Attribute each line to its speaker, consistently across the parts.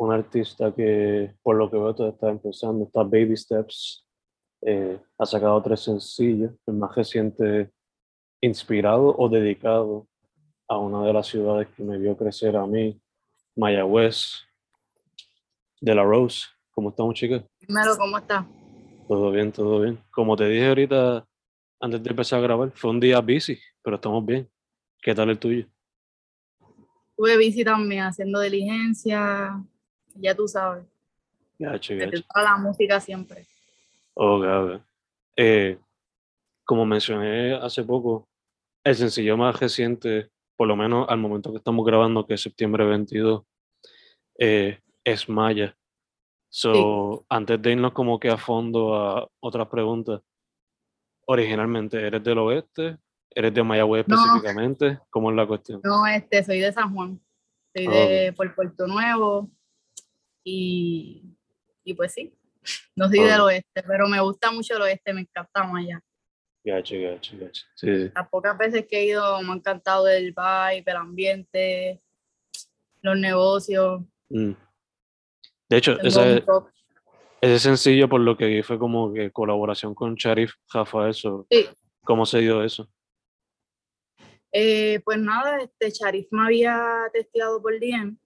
Speaker 1: un artista que, por lo que veo, está empezando. Está Baby Steps. Eh, ha sacado tres sencillos. El más reciente, inspirado o dedicado a una de las ciudades que me vio crecer a mí, Mayagüez, de la Rose. ¿Cómo estamos, chicas?
Speaker 2: Primero, ¿cómo está?
Speaker 1: Todo bien, todo bien. Como te dije ahorita, antes de empezar a grabar, fue un día busy, pero estamos bien. ¿Qué tal el tuyo?
Speaker 2: Tuve bici también, haciendo diligencia, ya tú sabes.
Speaker 1: Gacho, gacho.
Speaker 2: la música siempre.
Speaker 1: Ok, ok. Eh, como mencioné hace poco, el sencillo más reciente, por lo menos al momento que estamos grabando, que es septiembre 22, eh, es Maya. So, antes de irnos como que a fondo a otras preguntas, originalmente, ¿eres del oeste? ¿Eres de Mayagüez
Speaker 2: No.
Speaker 1: específicamente? ¿Cómo es la cuestión?
Speaker 2: No, este, soy de San Juan. Soy de por Puerto Nuevo. Y, y pues sí, no soy
Speaker 1: Ah.
Speaker 2: del oeste, pero me gusta mucho el oeste, me encanta Maya.
Speaker 1: Gacho, gacho, gacho. Sí, sí.
Speaker 2: Las pocas veces que he ido me ha encantado el vibe, el ambiente, los negocios.
Speaker 1: Mm. De hecho, ese, ese sencillo, por lo que vi, fue como que colaboración con Sharif Rafael. so,
Speaker 2: Sí.
Speaker 1: ¿Cómo se dio eso?
Speaker 2: Eh, pues nada, este Sharif me había testeado por DM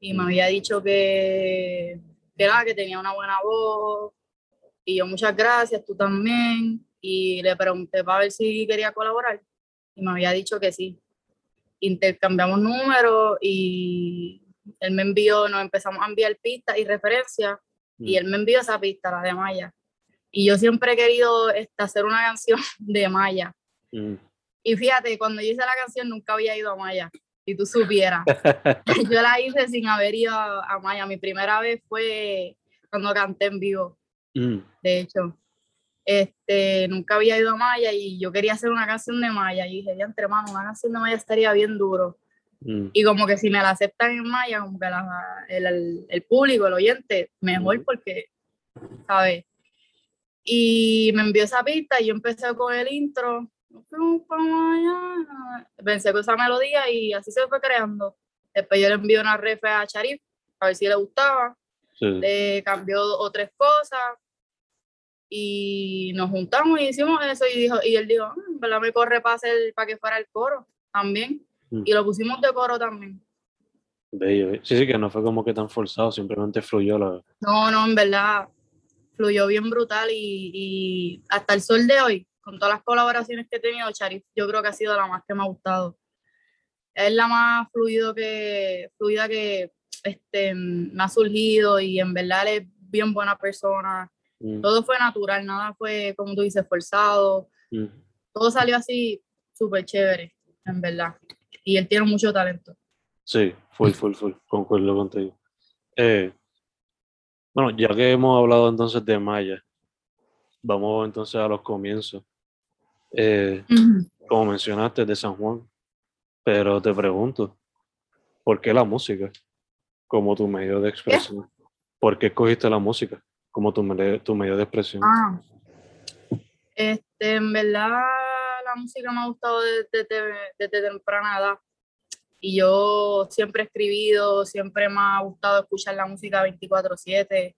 Speaker 2: y me había dicho que, que, nada, que tenía una buena voz. Y yo, muchas gracias, tú también. Y le pregunté para ver si quería colaborar. Y me había dicho que sí. Intercambiamos números y él me envió, nos empezamos a enviar pistas y referencias. Y
Speaker 1: Mm.
Speaker 2: él me envió esa pista, la de Maya. Y yo siempre he querido este, hacer una canción de Maya.
Speaker 1: Mm.
Speaker 2: Y fíjate, cuando yo hice la canción nunca había ido a Maya, si tú supieras. yo la hice sin haber ido a, Maya. Mi primera vez fue cuando canté en vivo,
Speaker 1: Mm.
Speaker 2: de hecho. Este, nunca había ido a Maya y yo quería hacer una canción de Maya. Y dije, ya entre manos, una canción de Maya estaría bien duro.
Speaker 1: Mm.
Speaker 2: Y como que si me la aceptan en Maya, como que la- el, el- el público, el oyente, mejor
Speaker 1: Ujú.
Speaker 2: porque, ¿sabes? Y me envió esa pista y yo empecé con el intro. Pensé con esa melodía y así se fue creando. Después yo le envié una ref a Sharif a ver si le gustaba.
Speaker 1: Sí.
Speaker 2: Le cambió dos o tres cosas y nos juntamos y hicimos eso y dijo y él dijo, "Ah, en verdad me corre para hacer para que fuera el coro también
Speaker 1: Mm.
Speaker 2: y lo pusimos de coro también.
Speaker 1: Bello, bello. Sí, sí, que no fue como que tan forzado, simplemente fluyó la.
Speaker 2: No, no, en verdad fluyó bien brutal y, y hasta el sol de hoy, con todas las colaboraciones que he tenido, Charif, yo creo que ha sido la más que me ha gustado. Es la más fluido que, fluida que este, me ha surgido y en verdad él es bien buena persona.
Speaker 1: Mm,
Speaker 2: Todo fue natural, nada fue, como tú dices, forzado.
Speaker 1: mm.
Speaker 2: Todo salió así súper chévere, en verdad. Y él tiene mucho talento.
Speaker 1: Sí, full, full, full. Concuerdo contigo. Eh, bueno, ya que hemos hablado entonces de Maya, vamos entonces a los comienzos. Eh, como mencionaste, de San Juan. Pero te pregunto, ¿por qué la música como tu medio de expresión? ¿Por qué escogiste la música? como tu, medio- tu medio de expresión.
Speaker 2: Ah, este, en verdad la música me ha gustado desde, desde- desde temprana edad. Y yo siempre he escribido, siempre me ha gustado escuchar la música 24/7,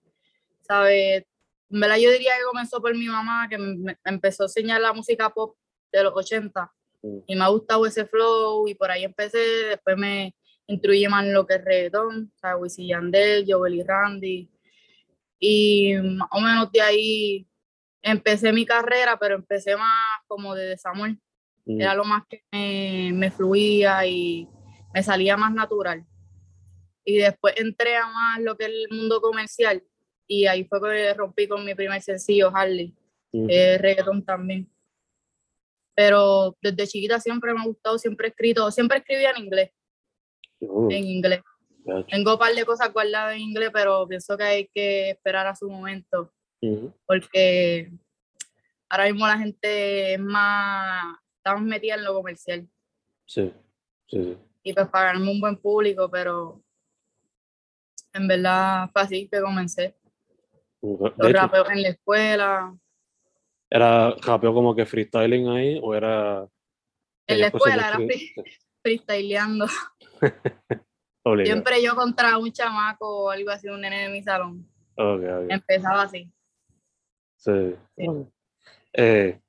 Speaker 2: ¿sabes? En verdad yo diría que comenzó por mi mamá, que me empezó a enseñar la música pop de los 80
Speaker 1: Mm.
Speaker 2: y me ha gustado ese flow y por ahí empecé, después me instruí más en lo que es reggaetón, ¿sabes? Wisin y Yandel, Joel y Randy. Y más o menos de ahí empecé mi carrera, pero empecé más como de desamor.
Speaker 1: Mm,
Speaker 2: Era lo más que me, me fluía y me salía más natural. Y después entré a más lo que es el mundo comercial y ahí fue que rompí con mi primer sencillo, Harley, reggaetón también. Pero desde chiquita siempre me ha gustado, siempre he escrito, siempre escribía en inglés,
Speaker 1: uh,
Speaker 2: en inglés. Tengo un par de cosas guardadas en inglés, pero pienso que hay que esperar a su momento porque ahora mismo la gente es más, estamos metida en lo comercial
Speaker 1: Sí, sí, sí.
Speaker 2: y pues para ganarme un buen público, pero en verdad fue así que comencé.
Speaker 1: De
Speaker 2: Los
Speaker 1: hecho,
Speaker 2: rapeos en la escuela,
Speaker 1: ¿era rapeo como que freestyling ahí o era...
Speaker 2: en la escuela era free- freestyleando. Siempre yo contra un chamaco o algo así, un nene de mi salón.
Speaker 1: Ok, ok.
Speaker 2: Empezaba así.
Speaker 1: Sí.
Speaker 2: Sí.
Speaker 1: Eh,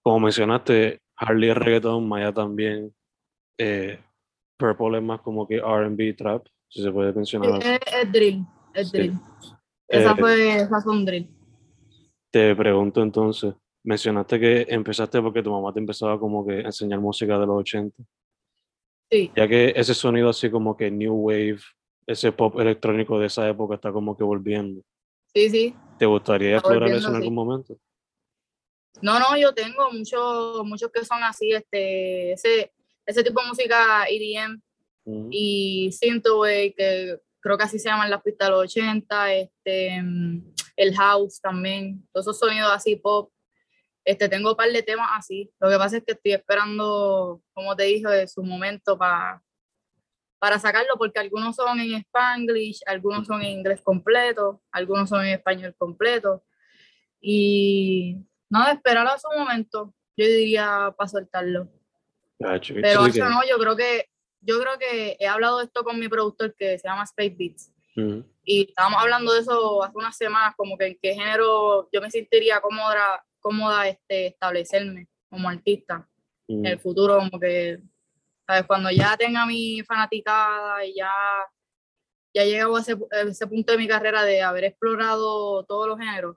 Speaker 1: como mencionaste, Harley es reggaeton, Maya también. Eh, Purple es más como que RB trap, si se puede mencionar así.
Speaker 2: Es, es drill, es
Speaker 1: Sí.
Speaker 2: drill. Esa
Speaker 1: Eh,
Speaker 2: fue, esa fue un drill.
Speaker 1: Te pregunto entonces, mencionaste que empezaste porque tu mamá te empezaba como que a enseñar música de los 80,
Speaker 2: Sí,
Speaker 1: ya que ese sonido así como que New Wave, ese pop electrónico de esa época está como que volviendo.
Speaker 2: sí, sí.
Speaker 1: ¿Te gustaría
Speaker 2: Está
Speaker 1: explorar eso en
Speaker 2: sí.
Speaker 1: algún momento?
Speaker 2: No, no, yo tengo muchos, muchos que son así, este, ese, ese tipo de música EDM
Speaker 1: Ujú.
Speaker 2: y synthwave, que creo que así se llaman las pistas de los 80, este, mm, el house también, todos esos sonidos así pop. Este, tengo un par de temas así. Lo que pasa es que estoy esperando, como te dije, su momento para para sacarlo, porque algunos son en Spanglish, algunos son en inglés completo, algunos son en español completo. Y nada, esperar a su momento, yo diría para soltarlo.
Speaker 1: Gacho,
Speaker 2: Pero eso no, yo creo que yo creo que he hablado de esto con mi productor que se llama Space Beats. Y estábamos hablando de eso hace unas semanas, como que en qué género yo me sentiría cómoda, cómoda este, establecerme como artista en el futuro, como que, ¿sabes? Cuando ya tenga mi fanaticada y ya, ya he llegado a ese, a ese punto de mi carrera de haber explorado todos los géneros,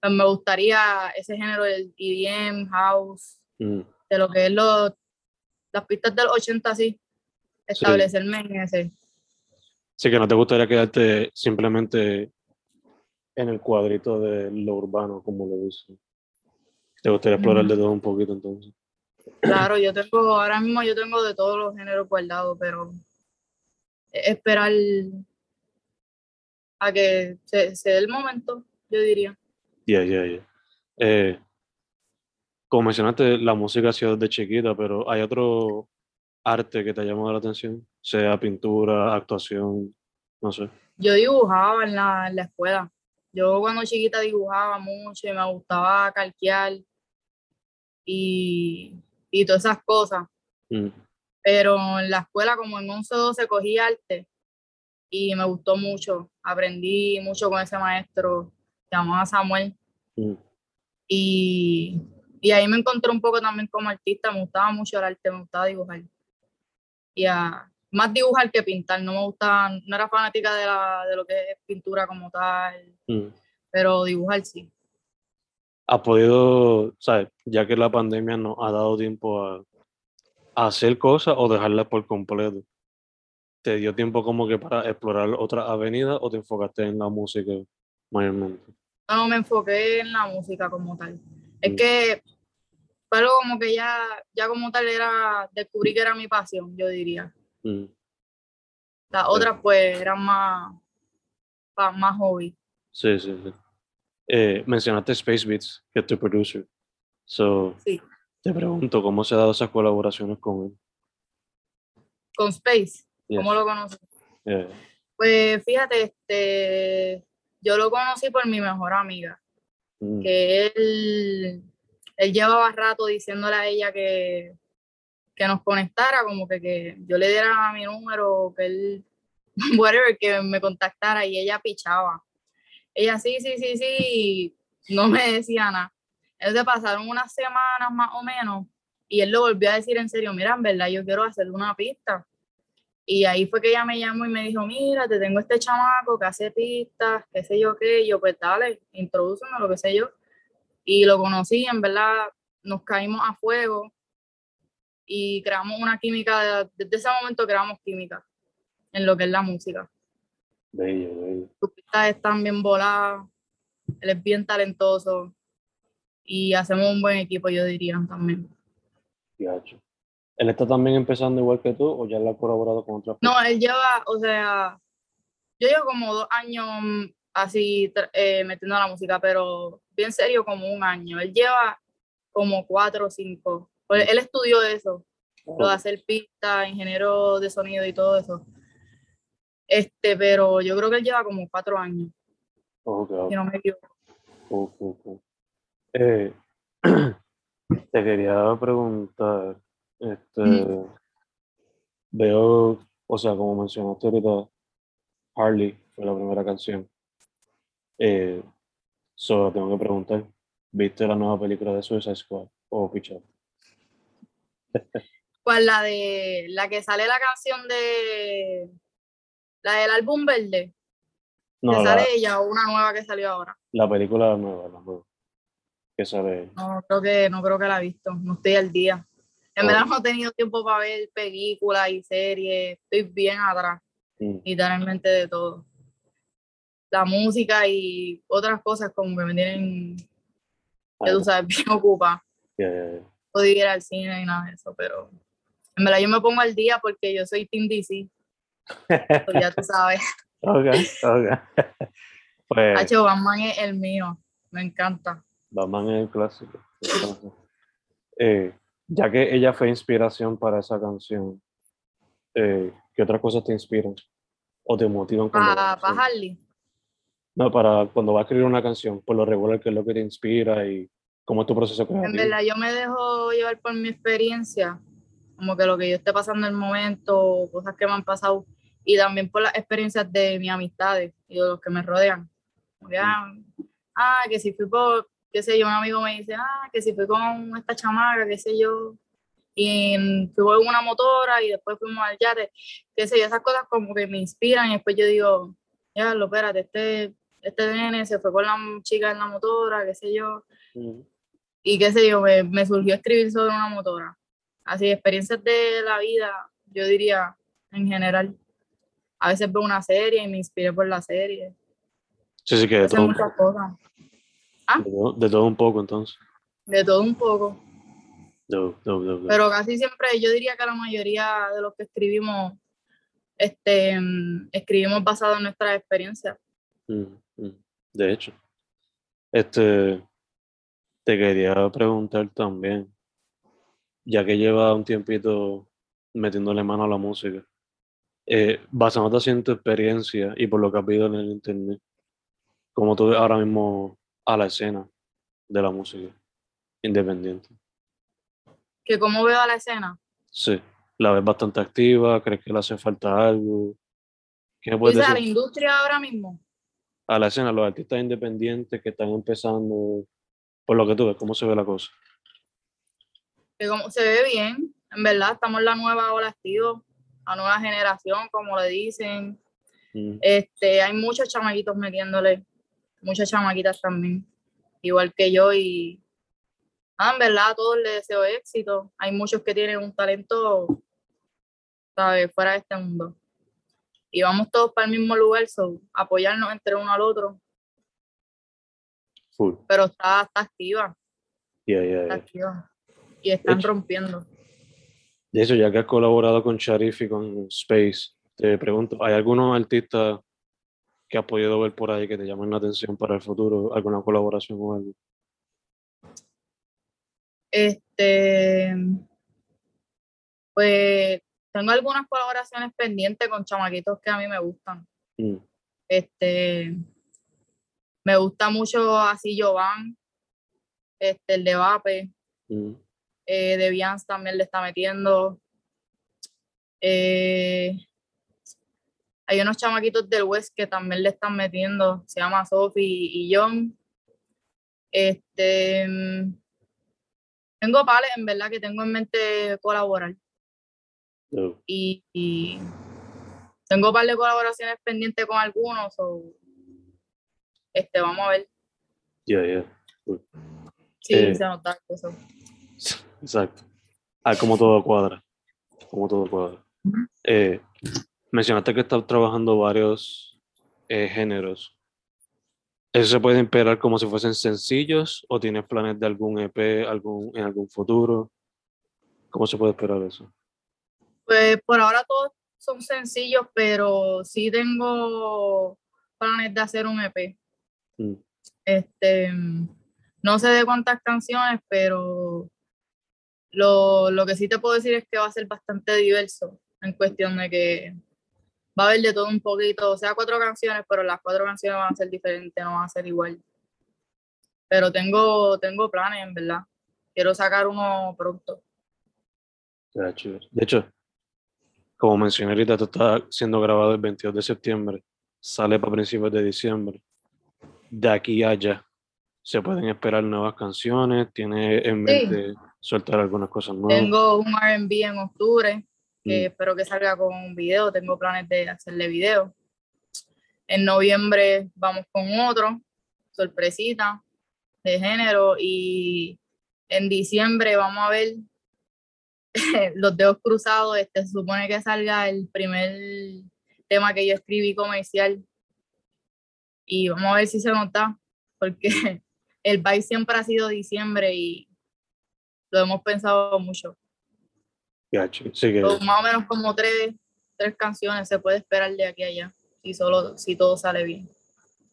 Speaker 2: pues me gustaría ese género del EDM, house, de lo que es lo, las pistas del 80 así, establecerme en ese.
Speaker 1: Sí, que no te gustaría quedarte simplemente en el cuadrito de lo urbano, como lo dicen. Te gustaría explorar de todo un poquito entonces.
Speaker 2: Claro, yo tengo, ahora mismo yo tengo de todos los géneros guardados, pero es esperar a que se, se dé el momento, yo diría.
Speaker 1: Ya, ya, ya. Eh, como mencionaste, la música ha sido desde chiquita, pero ¿hay otro arte que te ha llamado la atención? Sea pintura, actuación, no sé.
Speaker 2: Yo dibujaba en la, en la escuela. Yo cuando chiquita dibujaba mucho y me gustaba calquear y, y todas esas cosas.
Speaker 1: Mm,
Speaker 2: Pero en la escuela, como en 11 o 12, cogí arte y me gustó mucho. Aprendí mucho con ese maestro, se llamaba Samuel.
Speaker 1: mm,
Speaker 2: Y, y ahí me encontré un poco también como artista. Me gustaba mucho el arte, me gustaba dibujar. Y a- más dibujar que pintar. No me gustaba, no era fanática de, la, de lo que es pintura como tal,
Speaker 1: mm.
Speaker 2: pero dibujar sí.
Speaker 1: ¿Has podido, sabes, ya que la pandemia nos ha dado tiempo a, a hacer cosas o dejarlas por completo? ¿Te dio tiempo como que para explorar otras avenidas o te enfocaste en la música mayormente?
Speaker 2: No me enfoqué en la música como tal. Es
Speaker 1: Mm.
Speaker 2: que algo como que ya, ya como tal era, descubrí que era mi pasión, yo diría.
Speaker 1: Mm,
Speaker 2: Las otras pues eran más, más hobby.
Speaker 1: Sí, sí, sí. Eh, mencionaste Space Beats, que es tu producer. So,
Speaker 2: Sí.
Speaker 1: te pregunto, ¿cómo se han dado esas colaboraciones con él?
Speaker 2: Con Space,
Speaker 1: Yes.
Speaker 2: ¿cómo lo conoces? Pues fíjate, este, yo lo conocí por mi mejor amiga,
Speaker 1: Mm,
Speaker 2: que él, él llevaba rato diciéndole a ella que, que nos conectara, como que, que yo le diera mi número, que él, whatever, que me contactara y ella pichaba. Ella sí, sí, sí, sí, no me decía nada. Entonces pasaron unas semanas más o menos y él lo volvió a decir en serio, mira, en verdad yo quiero hacerle una pista. Y ahí fue que ella me llamó y me dijo, mira, te tengo este chamaco que hace pistas, qué sé yo qué, y yo pues dale, introdúceme, lo que sé yo. Y lo conocí, en verdad nos caímos a fuego y creamos una química, desde ese momento creamos química en lo que es la música.
Speaker 1: bello, bello.
Speaker 2: Sus pistas están bien voladas, él es bien talentoso y hacemos un buen equipo, yo diría también.
Speaker 1: Gacho. ¿Él está también empezando igual que tú o ya él ha colaborado con otras
Speaker 2: No, él lleva, o sea, yo llevo como dos años así eh, metiendo la música, pero bien serio como un año. Él lleva como cuatro o cinco. Pues él estudió eso, lo de hacer pistas, ingeniero de sonido y todo eso. Este, pero yo creo que él lleva como cuatro años,
Speaker 1: Ok, ok.
Speaker 2: si no me equivoco.
Speaker 1: Cool. Eh, te quería preguntar, este, veo, o sea, como mencionaste ahorita, Harley fue la primera canción. Eh, solo tengo que preguntar, ¿viste la nueva película de Suicide Squad o pichado?
Speaker 2: ¿Cuál? La de la que sale la canción de la del álbum verde,
Speaker 1: No,
Speaker 2: que
Speaker 1: la,
Speaker 2: sale ella o una nueva que salió ahora.
Speaker 1: la película nueva, la nueva, que sale.
Speaker 2: No creo que, no creo que la he visto, no estoy al día. En
Speaker 1: Oh.
Speaker 2: verdad no he tenido tiempo para ver películas y series, estoy bien atrás,
Speaker 1: Mm,
Speaker 2: literalmente de todo. La música y otras cosas como que me tienen, que tú sabes, bien
Speaker 1: ya.
Speaker 2: No puedo ir al cine ni nada de eso, pero en verdad yo me pongo al día porque yo soy Team DC, pues ya tú sabes.
Speaker 1: Ok, ok. Pues
Speaker 2: Hacho, Batman es el mío, me encanta.
Speaker 1: Batman es el clásico. Eh, ya que ella fue inspiración para esa canción, eh, ¿qué otras cosas te inspiran o te motivan
Speaker 2: Para
Speaker 1: vas a hacer-
Speaker 2: Harley.
Speaker 1: No, para cuando vas a escribir una canción, por lo regular, ¿qué es lo que te inspira y cómo es tu proceso
Speaker 2: En
Speaker 1: creativo?
Speaker 2: verdad, yo me dejo llevar por mi experiencia, como que lo que yo esté pasando en el momento, cosas que me han pasado, y también por las experiencias de mis amistades y de los que me rodean. Que, ah, ah, que si fui por, qué sé yo, un amigo me dice, ah, que si fui con esta chamaca, qué sé yo, y fui con una motora y después fuimos al yate, qué sé yo, esas cosas como que me inspiran y después yo digo, ya, lo espérate, este, este nene se fue con la chica en la motora, qué sé yo,
Speaker 1: Mm,
Speaker 2: y qué sé yo, me, me surgió escribir sobre una motora. Así, experiencias de la vida, yo diría, en general. A veces veo una serie y me inspiré por la serie.
Speaker 1: Sí, sí, que de todo,
Speaker 2: muchas cosas.
Speaker 1: de todo- de todo un poco, entonces.
Speaker 2: De todo un poco.
Speaker 1: Do.
Speaker 2: Pero casi siempre, yo diría que la mayoría de los que escribimos, este, mm, escribimos basado en nuestras experiencias.
Speaker 1: Mm. De hecho, este, te quería preguntar también, ya que lleva un tiempito metiéndole mano a la música, eh, basándote así en tu experiencia y por lo que has visto en el internet, ¿cómo tú ves ahora mismo a la escena de la música independiente?
Speaker 2: Que como veo a la escena,
Speaker 1: Sí, la ves bastante activa, ¿crees que le hace falta algo? ¿Qué puedes
Speaker 2: dices a la
Speaker 1: decir?
Speaker 2: industria ahora mismo,
Speaker 1: A la escena, los artistas independientes que están empezando, por lo que tú ves, ¿cómo se ve la cosa?
Speaker 2: que como se ve bien, en verdad, estamos en la nueva ola activo, la nueva generación, como le dicen.
Speaker 1: Mm,
Speaker 2: Este, hay muchos chamaquitos metiéndole, muchas chamaquitas también, igual que yo y ah, en verdad a todos les deseo éxito. Hay muchos que tienen un talento, ¿sabes? Fuera de este mundo. Y vamos todos para el mismo lugar, so, apoyarnos entre uno al otro,
Speaker 1: full.
Speaker 2: pero está, está activa,
Speaker 1: Yeah, yeah,
Speaker 2: está
Speaker 1: yeah.
Speaker 2: activa. Y están
Speaker 1: hecho-
Speaker 2: rompiendo.
Speaker 1: De eso, ya que has colaborado con Sharif y con Space, te pregunto, ¿hay algunos artistas que has podido ver por ahí que te llamen la atención para el futuro? ¿Alguna colaboración o algo?
Speaker 2: Este, pues tengo algunas colaboraciones pendientes con chamaquitos que a mí me gustan.
Speaker 1: Mm,
Speaker 2: Este, Me gusta mucho así Jovan, este, el de Vape,
Speaker 1: Mm.
Speaker 2: eh, de también le está metiendo. Eh, hay unos chamaquitos del West que también le están metiendo, se llama Sophie y John. Este, mm, tengo pales, en verdad, que tengo en mente colaborar.
Speaker 1: Oh,
Speaker 2: y, y tengo un par de colaboraciones pendientes con algunos. o este, vamos a ver.
Speaker 1: Ya, ya.
Speaker 2: Sí,
Speaker 1: Eh.
Speaker 2: se nota eso.
Speaker 1: Exacto. Ah, como todo cuadra. Como todo cuadra. Eh, mencionaste que estás trabajando varios eh, géneros. ¿Eso se puede esperar como si fuesen sencillos o tienes planes de algún EP algún, en algún futuro? ¿Cómo se puede esperar eso?
Speaker 2: Pues por ahora todos son sencillos, pero sí tengo planes de hacer un EP.
Speaker 1: Mm,
Speaker 2: Este, no sé de cuántas canciones, pero lo, lo que sí te puedo decir es que va a ser bastante diverso en cuestión de que va a haber de todo un poquito, o sea, cuatro canciones, pero las cuatro canciones van a ser diferentes, no van a ser igual. Pero tengo, tengo planes, en verdad. Quiero sacar uno pronto.
Speaker 1: De hecho, como mencioné ahorita, esto está siendo grabado el 22 de septiembre. Sale para principios de diciembre. De aquí a allá, se pueden esperar nuevas canciones. Tiene en
Speaker 2: Sí.
Speaker 1: mente soltar algunas cosas nuevas.
Speaker 2: Tengo un RB en octubre, que
Speaker 1: Mm.
Speaker 2: espero que salga con un video. Tengo planes de hacerle video. En noviembre vamos con otro, sorpresita, de género. Y en diciembre vamos a ver los dedos cruzados. Este, se supone que salga el primer tema que yo escribí comercial. Y vamos a ver si se nota, porque el vibe siempre ha sido diciembre y lo hemos pensado mucho.
Speaker 1: Sí, que
Speaker 2: más o menos como tres, tres canciones se puede esperar de aquí a allá, si, solo, si todo sale bien.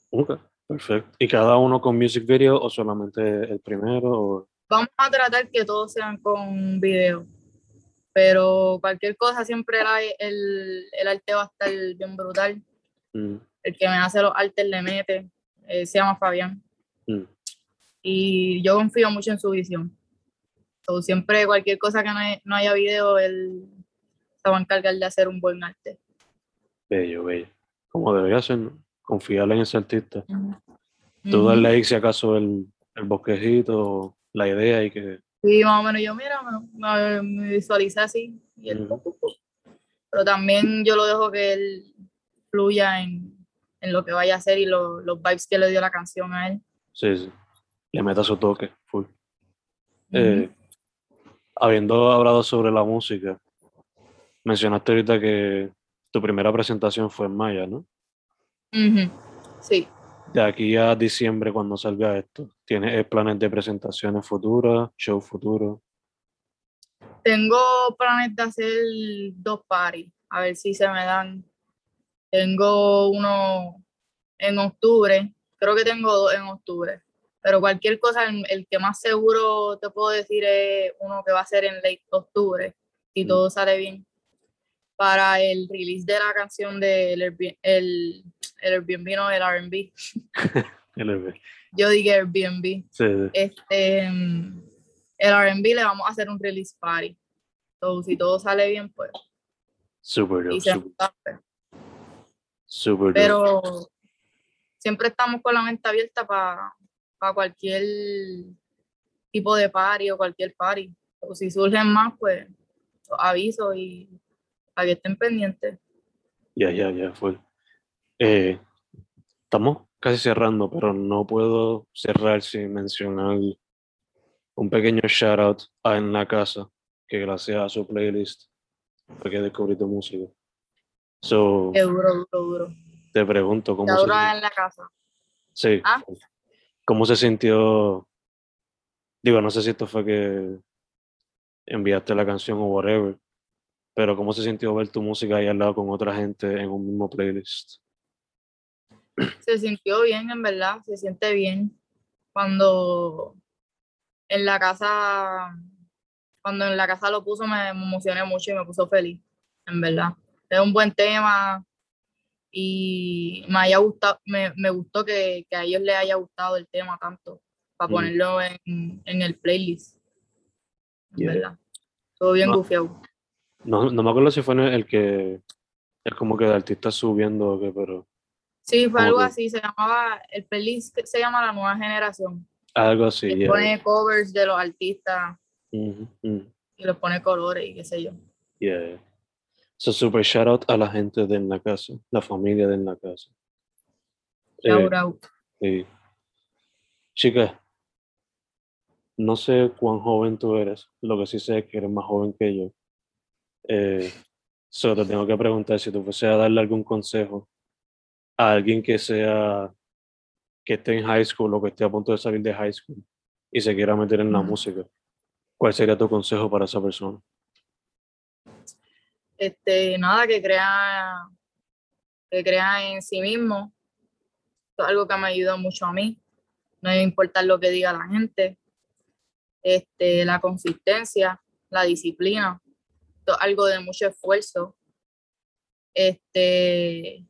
Speaker 1: Ok, perfecto. ¿Y cada uno con music video o solamente el primero? O...
Speaker 2: Vamos a tratar que todos sean con video, pero cualquier cosa siempre la- el, el arte va a estar bien brutal.
Speaker 1: Mm,
Speaker 2: El que me hace los artes le mete, eh, se llama Fabián,
Speaker 1: mm.
Speaker 2: y yo confío mucho en su visión. So, siempre cualquier cosa que no, hay- no haya video, él se va a encargar de hacer un buen arte.
Speaker 1: Bello, bello. Como debería ser, ¿no? Confiar en ese artista. Tú
Speaker 2: Ujú.
Speaker 1: darle ahí si acaso el, el bosquejito, la idea y que...
Speaker 2: Sí, más o menos yo, mira, me, visualicé así. Y él. Pero también yo lo dejo que él fluya en, en lo que vaya a hacer y lo- los vibes que le dio la canción a él.
Speaker 1: Sí, sí. Le meta su toque, full. Eh, habiendo hablado sobre la música, mencionaste ahorita que tu primera presentación fue en Maya, ¿no?
Speaker 2: Sí,
Speaker 1: De aquí a diciembre, cuando salga esto, ¿tienes eh, planes de presentaciones futuras, show futuro?
Speaker 2: tengo planes de hacer dos parties, a ver si se me dan. Tengo uno en octubre, creo que tengo dos en octubre, pero cualquier cosa, el, el que más seguro te puedo decir es uno que va a ser en late octubre, si
Speaker 1: Mm.
Speaker 2: todo sale bien, para el release de la canción del Airbnb, el, el Airbnb, no, el R&B. Yo dije Airbnb.
Speaker 1: Sí, sí.
Speaker 2: Este, el R&B le vamos a hacer un release party. So, si todo sale bien, pues,
Speaker 1: super dope.
Speaker 2: pero siempre estamos con la mente abierta para cualquier tipo de party o cualquier party. O si surgen más, pues aviso y para que estén pendientes.
Speaker 1: Ya, ya, ya, fue. Eh, estamos casi cerrando, pero no puedo cerrar sin mencionar un pequeño shout out a En la Casa, que gracias a su playlist fue que descubrí tu música. So,
Speaker 2: duro, duro, duro.
Speaker 1: te pregunto cómo se,
Speaker 2: en la casa.
Speaker 1: sí,
Speaker 2: Ah.
Speaker 1: cómo se sintió. Digo, no sé si esto fue que enviaste la canción o whatever, pero cómo se sintió ver tu música ahí al lado con otra gente en un mismo playlist.
Speaker 2: se sintió bien, en verdad, se siente bien. Cuando en la casa, cuando en la casa lo puso, me emocioné mucho y me puso feliz, en verdad. Es un buen tema. y me haya gustado, me, me gustó que, que, a ellos les haya gustado el tema tanto para
Speaker 1: Mm.
Speaker 2: ponerlo en, en el playlist. En
Speaker 1: Yeah.
Speaker 2: ¿Verdad? Todo bien
Speaker 1: No.
Speaker 2: gufiado.
Speaker 1: No, no me acuerdo si fue el que es como que de artista subiendo o qué, pero
Speaker 2: Sí, fue algo
Speaker 1: que-
Speaker 2: así, se llamaba, el playlist se llama La Nueva Generación.
Speaker 1: algo así. yeah.
Speaker 2: pone covers de los artistas y les pone colores y qué sé yo.
Speaker 1: yeah. So, super shout out a la gente de en la casa, la familia de en la casa. Eh,
Speaker 2: Shout out.
Speaker 1: Sí. Chica, no sé cuán joven tú eres, lo que sí sé es que eres más joven que yo. Eh, te tengo que preguntar si tú fuese a darle algún consejo a alguien que sea, que esté en high school o que esté a punto de salir de high school y se quiera meter en la música, ¿cuál sería tu consejo para esa persona?
Speaker 2: Este, nada, que crea, que crea en sí mismo. Esto es algo que me ayudó mucho a mí. No debe importar lo que diga la gente. Este, la consistencia, la disciplina. Esto es algo de mucho esfuerzo. Este,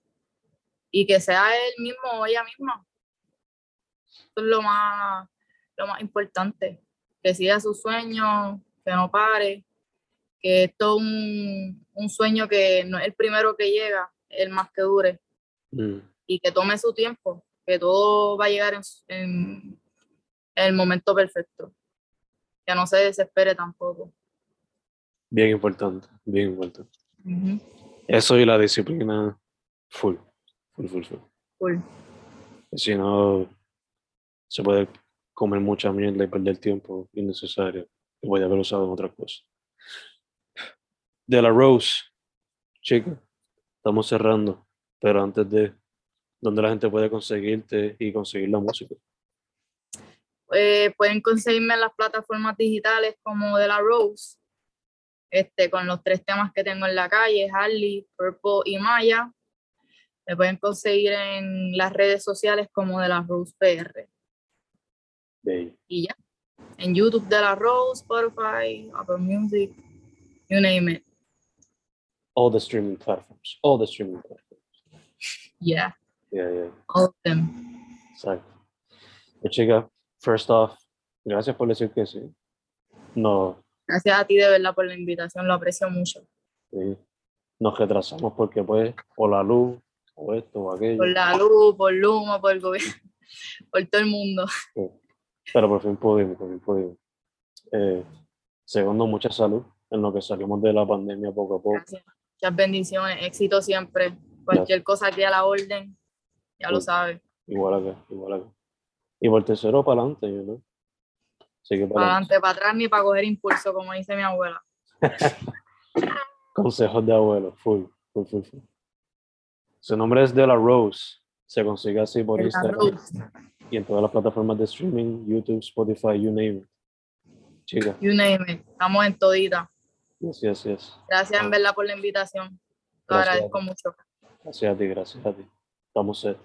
Speaker 2: y que sea él mismo o ella misma. Esto es lo más, lo más importante. Que siga su sueño, que no pare, que esto es un, un sueño que no es el primero que llega, es el más que dure
Speaker 1: Mm,
Speaker 2: y que tome su tiempo, que todo va a llegar en, su- en- en el momento perfecto, que no se desespere tampoco.
Speaker 1: Bien importante, bien importante. Eso y la disciplina, full, full, full, full.
Speaker 2: cool.
Speaker 1: Si no, se puede comer mucha mierda y perder tiempo innecesario que voy a haber usado en otras cosas. De la Rose, chica, estamos cerrando, pero antes de, ¿dónde la gente puede conseguirte y conseguir la música?
Speaker 2: Eh, pueden conseguirme en las plataformas digitales como de la Rose, este, con los tres temas que tengo en la calle, Harley, Purple y Maya. Me pueden conseguir en las redes sociales como de la Rose PR. Y ya. En YouTube de la Rose, Spotify, Apple Music, you name it.
Speaker 1: All the streaming platforms, all the streaming platforms.
Speaker 2: Yeah,
Speaker 1: Yeah, yeah,
Speaker 2: all of them.
Speaker 1: exacto. Pues, chica, first off, gracias por decir que sí. No,
Speaker 2: Gracias a ti de verdad por la invitación, lo aprecio mucho.
Speaker 1: sí, nos retrasamos porque pues, o la luz, o esto, o aquello.
Speaker 2: Por la luz, por Luma, por el gobierno, por todo el mundo.
Speaker 1: Pero por fin pudimos, por fin pudimos. Eh, segundo, mucha salud en lo que salimos de la pandemia poco a poco.
Speaker 2: Gracias. Muchas bendiciones, éxito siempre. Cualquier cosa que a la orden, ya lo
Speaker 1: Cool.
Speaker 2: sabes.
Speaker 1: Igual acá, igual acá. Y por tercero, para adelante, ¿no? Así que
Speaker 2: Para adelante, para atrás, ni para coger impulso, como dice mi abuela.
Speaker 1: consejos de abuelo, full, full, full, full. Su nombre es De La Rose. Se consigue así por
Speaker 2: De
Speaker 1: Instagram y en todas las plataformas de streaming, YouTube, Spotify, you name it. Chica,
Speaker 2: you name it. Estamos en todita.
Speaker 1: yes, yes, yes.
Speaker 2: Gracias
Speaker 1: Ah.
Speaker 2: en verdad por la invitación.
Speaker 1: Gracias.
Speaker 2: agradezco mucho.
Speaker 1: Gracias a ti, gracias a ti. Estamos set.